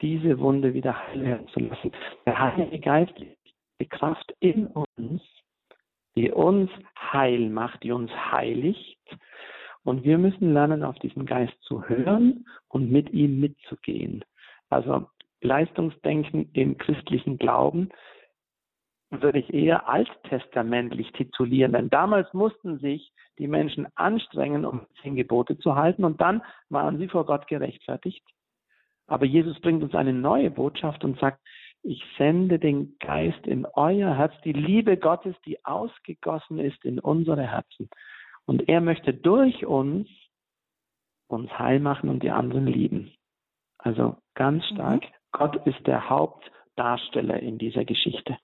diese Wunde wieder heil werden zu lassen. Der Heilige Geist die Kraft in uns, die uns heil macht, die uns heiligt. Und wir müssen lernen, auf diesen Geist zu hören und mit ihm mitzugehen. Also Leistungsdenken im christlichen Glauben würde ich eher alttestamentlich titulieren, denn damals mussten sich die Menschen anstrengen, um zehn Gebote zu halten und dann waren sie vor Gott gerechtfertigt. Aber Jesus bringt uns eine neue Botschaft und sagt, ich sende den Geist in euer Herz, die Liebe Gottes, die ausgegossen ist in unsere Herzen. Und er möchte durch uns uns heil machen und die anderen lieben. Also ganz stark, mhm. Gott ist der Hauptdarsteller in dieser Geschichte.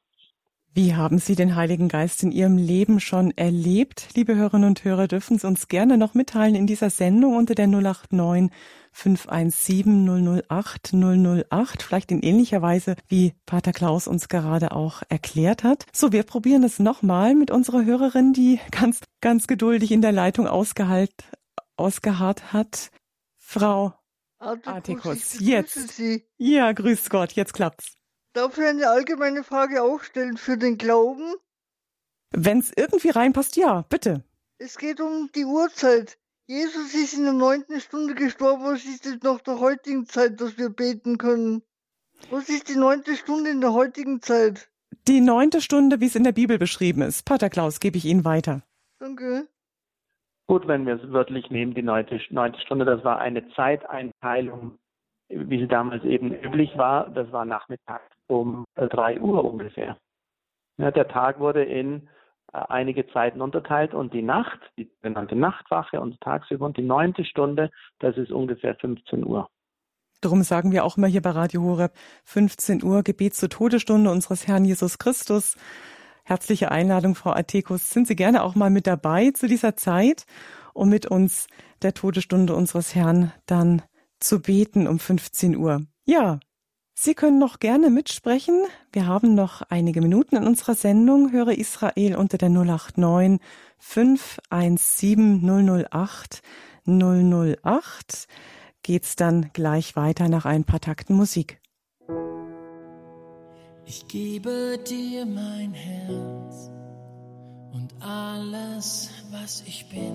Wie haben Sie den Heiligen Geist in Ihrem Leben schon erlebt? Liebe Hörerinnen und Hörer, dürfen Sie uns gerne noch mitteilen in dieser Sendung unter der 089 517 008 008, vielleicht in ähnlicher Weise, wie Pater Klaus uns gerade auch erklärt hat. So, wir probieren es nochmal mit unserer Hörerin, die ganz, ganz geduldig in der Leitung ausgehalt, ausgeharrt hat. Frau Artikus, jetzt. Ja, grüß Gott, jetzt klappt's. Darf ich eine allgemeine Frage auch stellen für den Glauben? Wenn es irgendwie reinpasst, ja, bitte. Es geht um die Uhrzeit. Jesus ist in der neunten Stunde gestorben. Was ist es noch der heutigen Zeit, dass wir beten können? Was ist die neunte Stunde in der heutigen Zeit? Die neunte Stunde, wie es in der Bibel beschrieben ist. Pater Klaus, gebe ich Ihnen weiter. Danke. Gut, wenn wir es wörtlich nehmen, die neunte, neunte Stunde, das war eine Zeiteinteilung, wie sie damals eben üblich war. Das war nachmittags um äh, drei Uhr ungefähr. Ja, der Tag wurde in äh, einige Zeiten unterteilt und die Nacht, die genannte Nachtwache und tagsüber und die neunte Stunde, das ist ungefähr 15 Uhr. Darum sagen wir auch immer hier bei Radio Horeb 15 Uhr Gebet zur Todesstunde unseres Herrn Jesus Christus. Herzliche Einladung, Frau Athekus. Sind Sie gerne auch mal mit dabei zu dieser Zeit, um mit uns der Todesstunde unseres Herrn dann zu beten um 15 Uhr? Ja, Sie können noch gerne mitsprechen. Wir haben noch einige Minuten in unserer Sendung. Höre Israel unter der 089 517 008 008 geht's dann gleich weiter nach ein paar Takten Musik. Ich gebe dir mein Herz und alles, was ich bin,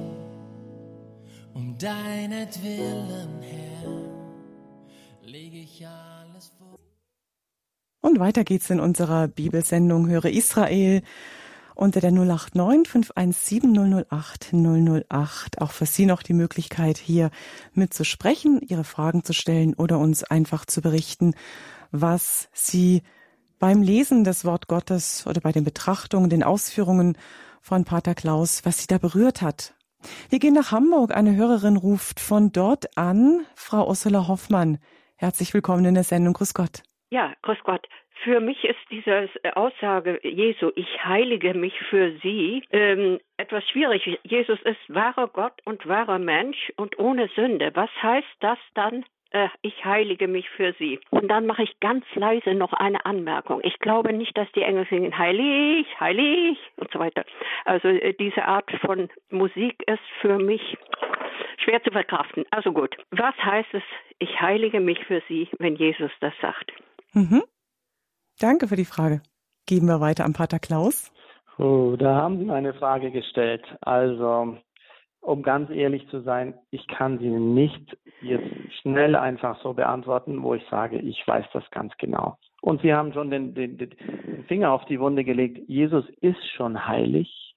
um deinetwillen, Herr, lege ich vor. Und weiter geht's in unserer Bibelsendung Höre Israel unter der 089 517 008 008. Auch für Sie noch die Möglichkeit, hier mitzusprechen, Ihre Fragen zu stellen oder uns einfach zu berichten, was Sie beim Lesen des Wort Gottes oder bei den Betrachtungen, den Ausführungen von Pater Klaus, was Sie da berührt hat. Wir gehen nach Hamburg. Eine Hörerin ruft von dort an. Frau Ursula Hoffmann, herzlich willkommen in der Sendung. Grüß Gott. Ja, grüß Gott. Für mich ist diese Aussage Jesu, ich heilige mich für sie, ähm, etwas schwierig. Jesus ist wahrer Gott und wahrer Mensch und ohne Sünde. Was heißt das dann? Äh, ich heilige mich für sie. Und dann mache ich ganz leise noch eine Anmerkung. Ich glaube nicht, dass die Engel singen heilig, heilig und so weiter. Also äh, diese Art von Musik ist für mich schwer zu verkraften. Also gut, was heißt es, ich heilige mich für sie, wenn Jesus das sagt? Mhm. Danke für die Frage. Geben wir weiter an Pater Klaus. Oh, da haben Sie eine Frage gestellt. Also, um ganz ehrlich zu sein, ich kann sie nicht jetzt schnell einfach so beantworten, wo ich sage, ich weiß das ganz genau. Und Sie haben schon den, den, den Finger auf die Wunde gelegt. Jesus ist schon heilig.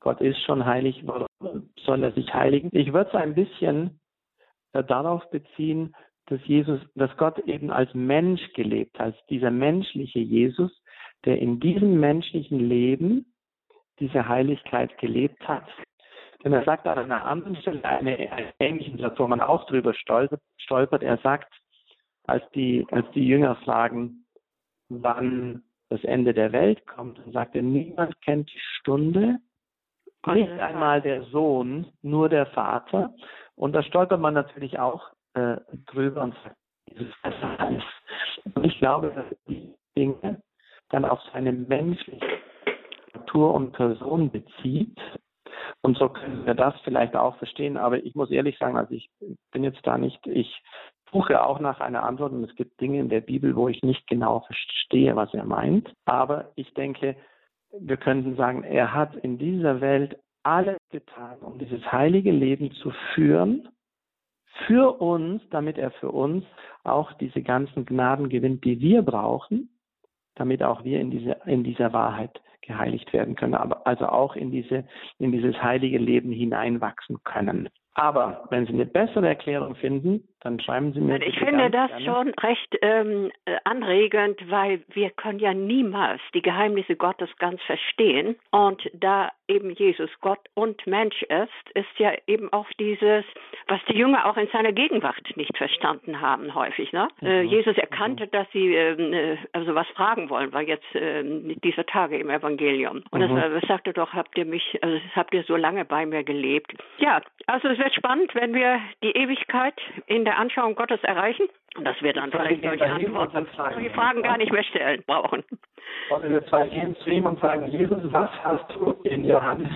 Gott ist schon heilig. Warum soll er sich heiligen? Ich würde es ein bisschen äh, darauf beziehen, dass Jesus, dass Gott eben als Mensch gelebt, als dieser menschliche Jesus, der in diesem menschlichen Leben diese Heiligkeit gelebt hat. Denn er sagt an einer anderen Stelle eine, eine ähnliche Satz, wo man auch drüber stolpert, stolpert. Er sagt, als die, als die Jünger fragen, wann das Ende der Welt kommt, dann sagt er, niemand kennt die Stunde, nicht einmal der Sohn, nur der Vater. Und da stolpert man natürlich auch äh, drüber und sagt, dieses alles. Und ich glaube, dass die Dinge dann auf seine menschliche Natur und Person bezieht. Und so können wir das vielleicht auch verstehen. Aber ich muss ehrlich sagen, also ich bin jetzt da nicht, ich suche auch nach einer Antwort und es gibt Dinge in der Bibel, wo ich nicht genau verstehe, was er meint. Aber ich denke, wir könnten sagen, er hat in dieser Welt alles getan, um dieses heilige Leben zu führen, für uns, damit er für uns auch diese ganzen Gnaden gewinnt, die wir brauchen, damit auch wir in, diese, in dieser Wahrheit geheiligt werden können, aber also auch in, diese, in dieses heilige Leben hineinwachsen können. Aber wenn Sie eine bessere Erklärung finden, dann schreiben Sie mir. Ich finde das gerne. schon recht ähm, äh, anregend, weil wir können ja niemals die Geheimnisse Gottes ganz verstehen. Und da eben Jesus Gott und Mensch ist, ist ja eben auch dieses, was die Jünger auch in seiner Gegenwart nicht verstanden haben, häufig. Ne? Mhm. Äh, Jesus erkannte, mhm. dass sie ähm, äh, also was fragen wollen, weil jetzt äh, dieser Tage im Evangelium. Und mhm. das, das sagte doch, habt ihr mich, also habt ihr so lange bei mir gelebt. Ja, also es wird spannend, wenn wir die Ewigkeit in der Anschauung Gottes erreichen. Und dass wir dann vielleicht solche Antworten, solche Fragen gar nicht mehr stellen brauchen. Und wir zwei gehen zu ihm und sagen, Jesus, was hast du in Johannes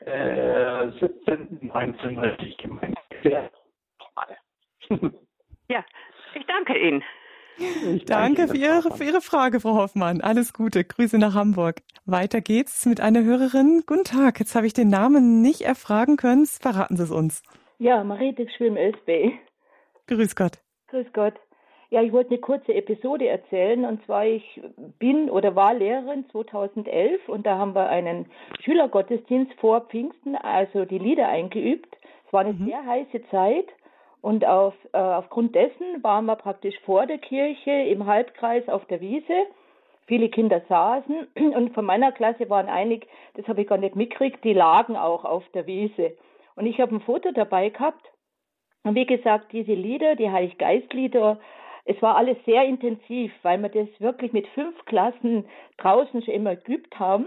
äh, 17, 19 richtig gemeint? ja, ich danke Ihnen. Ich danke, für Ihre, für Ihre Frage, Frau Hoffmann. Alles Gute. Grüße nach Hamburg. Weiter geht's mit einer Hörerin. Guten Tag. Jetzt habe ich den Namen nicht erfragen können. Verraten Sie es uns. Ja, Mariette Schwimm-Ösbe. Grüß Gott. Grüß Gott. Ja, ich wollte eine kurze Episode erzählen. Und zwar, ich bin oder war Lehrerin 2011 und da haben wir einen Schülergottesdienst vor Pfingsten, also die Lieder eingeübt. Es war eine mhm. sehr heiße Zeit. Und auf, äh, aufgrund dessen waren wir praktisch vor der Kirche im Halbkreis auf der Wiese. Viele Kinder saßen und von meiner Klasse waren einig, das habe ich gar nicht mitgekriegt, die lagen auch auf der Wiese. Und ich habe ein Foto dabei gehabt. Und wie gesagt, diese Lieder, die Heiliggeistlieder, es war alles sehr intensiv, weil wir das wirklich mit fünf Klassen draußen schon immer geübt haben.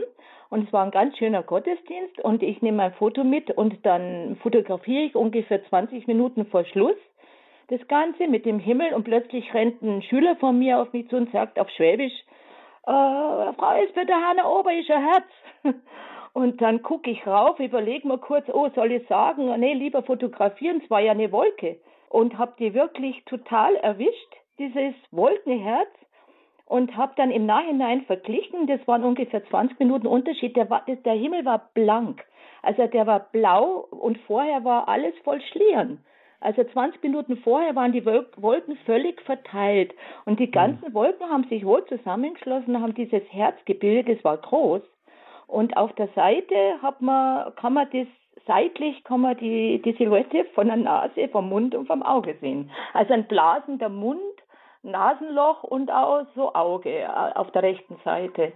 Und es war ein ganz schöner Gottesdienst und ich nehme ein Foto mit und dann fotografiere ich ungefähr 20 Minuten vor Schluss das Ganze mit dem Himmel und plötzlich rennt ein Schüler von mir auf mich zu und sagt auf Schwäbisch, äh, Frau Espeter, Hanna Ober ist ein Herz. Und dann gucke ich rauf, überlege mir kurz, oh, soll ich sagen, nee, lieber fotografieren, es war ja eine Wolke. Und habe die wirklich total erwischt, dieses Wolkenherz und habe dann im Nachhinein verglichen, das waren ungefähr 20 Minuten Unterschied, der, war, der Himmel war blank, also der war blau und vorher war alles voll Schlieren. Also 20 Minuten vorher waren die Wolken völlig verteilt und die ganzen mhm. Wolken haben sich wohl zusammengeschlossen, haben dieses Herz gebildet, das war groß. Und auf der Seite hat man, kann man das seitlich kann man die, die Silhouette von der Nase, vom Mund und vom Auge sehen. Also ein blasender Mund Nasenloch und auch so Auge äh, auf der rechten Seite.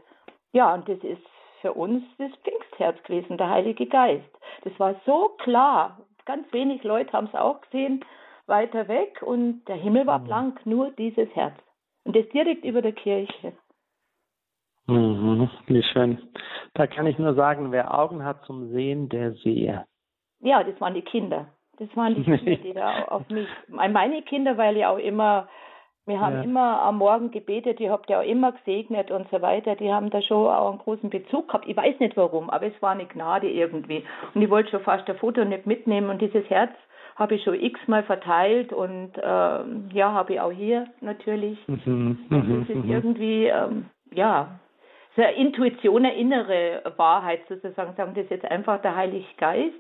Ja, und das ist für uns das Pfingstherz gewesen, der Heilige Geist. Das war so klar. Ganz wenig Leute haben es auch gesehen, weiter weg und der Himmel war mhm. blank, nur dieses Herz. Und das direkt über der Kirche. Mhm, wie schön. Da kann ich nur sagen, wer Augen hat zum Sehen, der sehe. Ja, das waren die Kinder. Das waren die Kinder, die da auf mich, meine Kinder, weil ich auch immer wir haben ja. immer am Morgen gebetet, ihr habt ja auch immer gesegnet und so weiter. Die haben da schon auch einen großen Bezug gehabt. Ich weiß nicht warum, aber es war eine Gnade irgendwie. Und ich wollte schon fast ein Foto nicht mitnehmen und dieses Herz habe ich schon x-mal verteilt und ähm, ja, habe ich auch hier natürlich. Mhm. Mhm. Das ist mhm. irgendwie, ähm, ja, eine Intuition, eine innere Wahrheit sozusagen, sagen das ist jetzt einfach der Heilige Geist.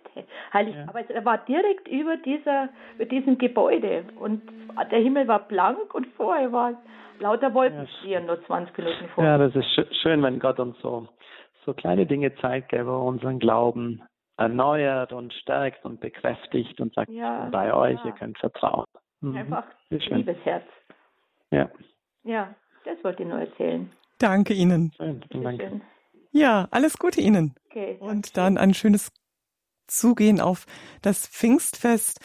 Heilig, ja. Aber es war direkt über dieser, über diesem Gebäude und der Himmel war blank und vorher war lauter Wolkenstieren ja. nur 20 Minuten vorher. Ja, das ist schön, wenn Gott uns so, so kleine Dinge zeigt, wo er unseren Glauben erneuert und stärkt und bekräftigt und sagt, ja, bei euch, ihr könnt vertrauen. Mhm. Einfach Liebes Herz. Ja. Ja, das wollte ich nur erzählen. Danke Ihnen. Schön, danke. Schön. Ja, alles Gute Ihnen. Okay, Und dann ein schönes Zugehen auf das Pfingstfest.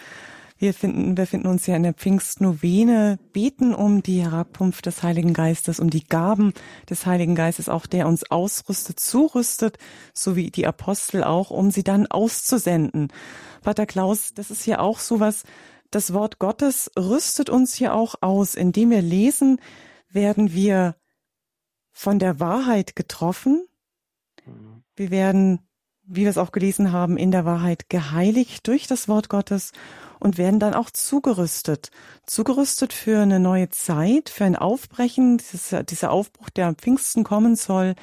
Wir finden, wir finden uns ja in der Pfingstnovene, beten um die Herabkunft des Heiligen Geistes, um die Gaben des Heiligen Geistes, auch der uns ausrüstet, zurüstet, so wie die Apostel auch, um sie dann auszusenden. Pater Klaus, das ist ja auch so was, das Wort Gottes rüstet uns hier auch aus. Indem wir lesen, werden wir von der Wahrheit getroffen. Wir werden, wie wir es auch gelesen haben, in der Wahrheit geheiligt durch das Wort Gottes und werden dann auch zugerüstet. Zugerüstet für eine neue Zeit, für ein Aufbrechen, dieser Aufbruch, der am Pfingsten kommen soll.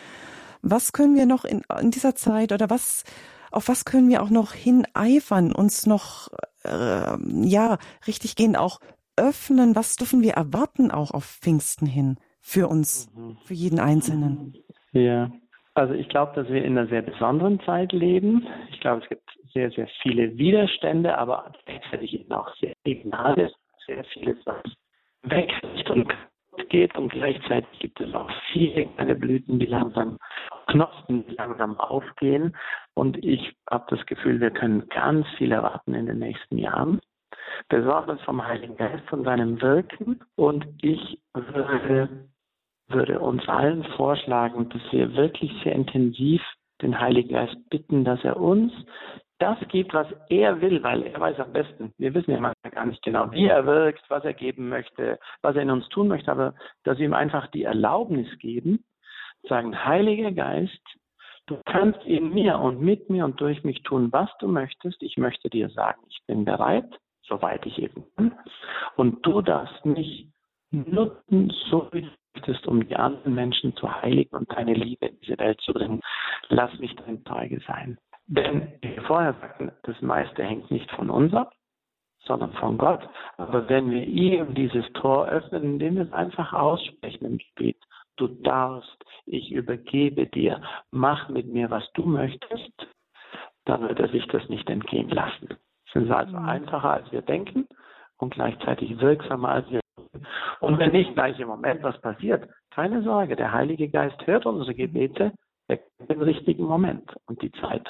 Was können wir noch in, in dieser Zeit oder was, auf was können wir auch noch hineifern, uns noch, äh, ja, richtig gehen, auch öffnen? Was dürfen wir erwarten auch auf Pfingsten hin für uns, für jeden Einzelnen? Ja, also ich glaube, dass wir in einer sehr besonderen Zeit leben. Ich glaube, es gibt sehr, sehr viele Widerstände, aber gleichzeitig eben auch sehr viel Gnade, sehr vieles, was wächst und geht und gleichzeitig gibt es auch viele kleine Blüten, die langsam, Knospen, die langsam aufgehen und ich habe das Gefühl, wir können ganz viel erwarten in den nächsten Jahren. Besonders vom Heiligen Geist, von seinem Wirken und ich würde würde uns allen vorschlagen, dass wir wirklich sehr intensiv den Heiligen Geist bitten, dass er uns das gibt, was er will, weil er weiß am besten. Wir wissen ja manchmal gar nicht genau, wie er wirkt, was er geben möchte, was er in uns tun möchte, aber dass wir ihm einfach die Erlaubnis geben, sagen, Heiliger Geist, du kannst in mir und mit mir und durch mich tun, was du möchtest. Ich möchte dir sagen, ich bin bereit, soweit ich eben kann. Und du darfst mich nutzen, so wie du möchtest, um die anderen Menschen zu heiligen und deine Liebe in diese Welt zu bringen. Lass mich dein Zeuge sein. Denn, wie vorher sagten, das meiste hängt nicht von uns ab, sondern von Gott. Aber wenn wir ihm dieses Tor öffnen, indem wir es einfach aussprechen im Gebet, du darfst, ich übergebe dir, mach mit mir, was du möchtest, dann wird er sich das nicht entgehen lassen. Es ist also einfacher, als wir denken und gleichzeitig wirksamer, als wir denken. Und wenn nicht gleich im Moment was passiert, keine Sorge, der Heilige Geist hört unsere Gebete, er kennt den richtigen Moment und die Zeit.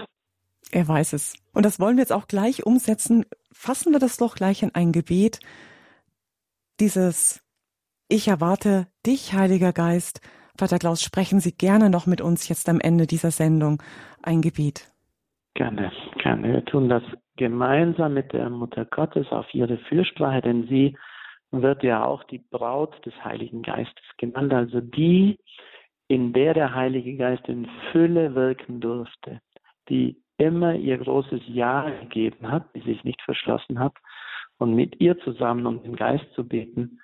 Er weiß es. Und das wollen wir jetzt auch gleich umsetzen. Fassen wir das doch gleich in ein Gebet. Dieses Ich erwarte dich, Heiliger Geist. Vater Klaus, sprechen Sie gerne noch mit uns jetzt am Ende dieser Sendung ein Gebet. Gerne, gerne. Wir tun das gemeinsam mit der Mutter Gottes auf ihre Fürsprache, denn sie wird ja auch die Braut des Heiligen Geistes genannt, also die, in der der Heilige Geist in Fülle wirken durfte, die immer ihr großes Ja gegeben hat, die sich nicht verschlossen hat. Und mit ihr zusammen, um den Geist zu beten,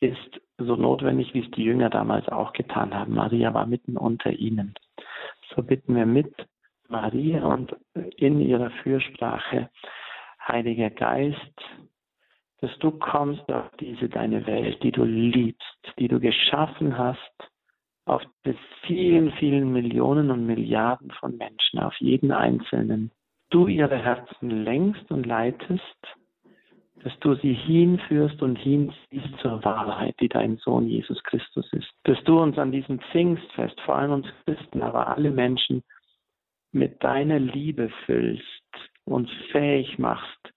ist so notwendig, wie es die Jünger damals auch getan haben. Maria war mitten unter ihnen. So bitten wir mit Maria und in ihrer Fürsprache, Heiliger Geist, dass du kommst auf diese deine Welt, die du liebst, die du geschaffen hast, auf die vielen, vielen Millionen und Milliarden von Menschen, auf jeden Einzelnen. Du ihre Herzen lenkst und leitest, dass du sie hinführst und hinziehst zur Wahrheit, die dein Sohn Jesus Christus ist. Dass du uns an diesem Pfingstfest, vor allem uns Christen, aber alle Menschen, mit deiner Liebe füllst, uns fähig machst,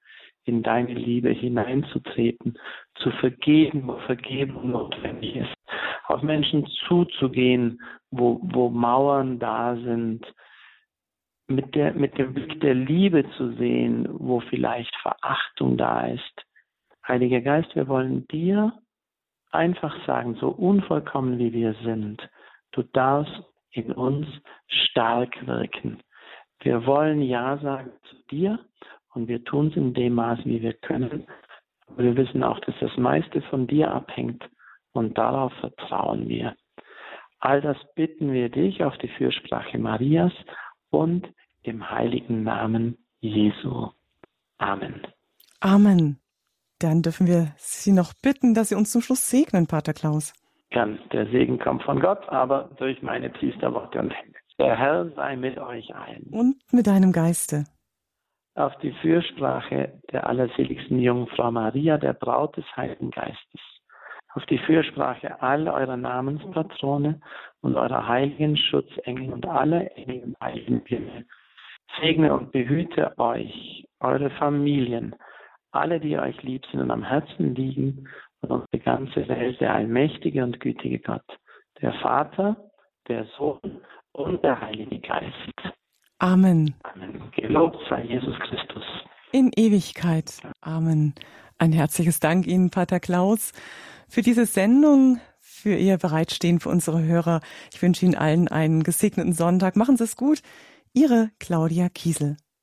in deine Liebe hineinzutreten, zu vergeben, wo Vergebung notwendig ist, auf Menschen zuzugehen, wo, wo Mauern da sind, mit, der, mit dem Blick der Liebe zu sehen, wo vielleicht Verachtung da ist. Heiliger Geist, wir wollen dir einfach sagen, so unvollkommen wie wir sind, du darfst in uns stark wirken. Wir wollen Ja sagen zu dir und wir tun es in dem Maß, wie wir können. Aber wir wissen auch, dass das meiste von dir abhängt und darauf vertrauen wir. All das bitten wir dich auf die Fürsprache Marias und im heiligen Namen Jesu. Amen. Amen. Dann dürfen wir Sie noch bitten, dass Sie uns zum Schluss segnen, Pater Klaus. Kann. Der Segen kommt von Gott, aber durch meine Priesterworte und Hände. Der Herr sei mit euch allen. Und mit deinem Geiste. auf die Fürsprache der allerseligsten Jungfrau Maria, der Braut des Heiligen Geistes, auf die Fürsprache all eurer Namenspatrone und eurer heiligen Schutzengel und aller Engel und heiligen Himmel. Segne und behüte euch, eure Familien, alle, die euch lieb sind und am Herzen liegen und unsere ganze Welt, der allmächtige und gütige Gott, der Vater, der Sohn und der Heilige Geist. Amen. Amen. Gelobt sei Jesus Christus. In Ewigkeit. Amen. Ein herzliches Dank Ihnen, Pater Klaus, für diese Sendung, für Ihr Bereitstehen für unsere Hörer. Ich wünsche Ihnen allen einen gesegneten Sonntag. Machen Sie es gut. Ihre Claudia Kiesel.